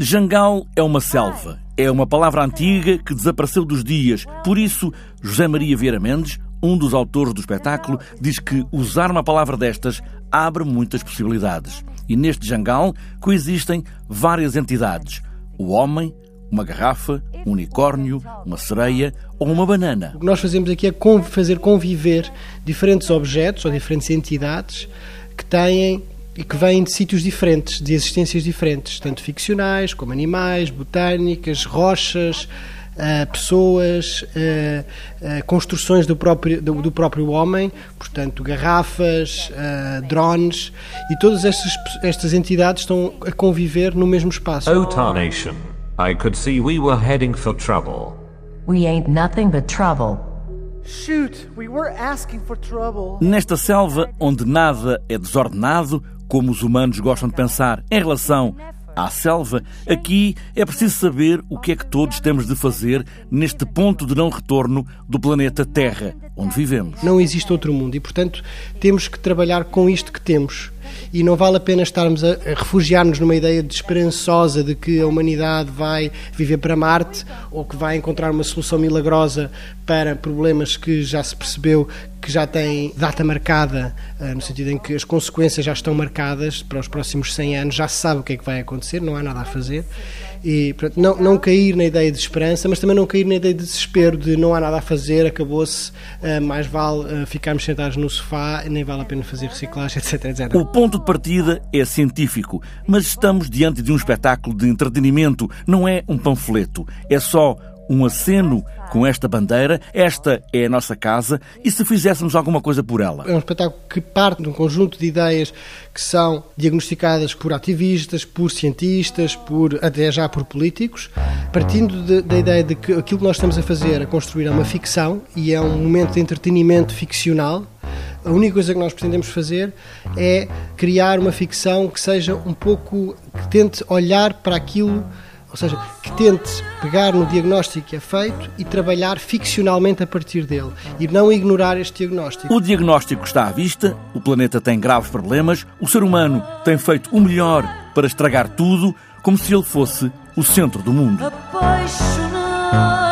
Jangal é uma selva. É uma palavra antiga que desapareceu dos dias. Por isso, José Maria Vieira Mendes, um dos autores do espetáculo, diz que usar uma palavra destas abre muitas possibilidades. E neste jangal coexistem várias entidades: o homem, uma garrafa, um unicórnio, uma sereia ou uma banana. O que nós fazemos aqui é fazer conviver diferentes objetos ou diferentes entidades que têm e que vêm de sítios diferentes, de existências diferentes, tanto ficcionais como animais, botânicas, rochas, uh, pessoas, uh, uh, construções do próprio, do, do, próprio homem, portanto, garrafas, drones, e todas estas, estas entidades estão a conviver no mesmo espaço. O Tarnation, I could see we were heading for trouble. We ain't nothing but trouble. Nesta selva onde nada é desordenado, como os humanos gostam de pensar em relação à selva, aqui é preciso saber o que é que todos temos de fazer neste ponto de não retorno do planeta Terra, onde vivemos. Não existe outro mundo e, portanto, temos que trabalhar com isto que temos e não vale a pena estarmos a, refugiar-nos numa ideia de esperançosa de que a humanidade vai viver para Marte ou que vai encontrar uma solução milagrosa para problemas que já se percebeu que já têm data marcada, eh, no sentido em que as consequências já estão marcadas para os próximos 100 anos, já se sabe o que é que vai acontecer, não há nada a fazer. E não, não cair na ideia de esperança, mas também não cair na ideia de desespero, de não há nada a fazer, acabou-se, uh, mais vale uh, ficarmos sentados no sofá, nem vale a pena fazer reciclagem, etc, etc. O ponto de partida é científico, mas estamos diante de um espetáculo de entretenimento, não é um panfleto. É só um aceno com esta bandeira, esta é a nossa casa, e se fizéssemos alguma coisa por ela? É um espetáculo que parte de um conjunto de ideias que são diagnosticadas por ativistas, por cientistas, por até já por políticos, partindo de, da ideia de que aquilo que nós estamos a fazer, a construir, é uma ficção e é um momento de entretenimento ficcional. A única coisa que nós pretendemos fazer é criar uma ficção que seja um pouco que tente olhar para aquilo seja, que tente pegar no diagnóstico que é feito e trabalhar ficcionalmente a partir dele e não ignorar este diagnóstico. O diagnóstico está à vista, o planeta tem graves problemas, o ser humano tem feito o melhor para estragar tudo, como se ele fosse o centro do mundo. Apaixonado.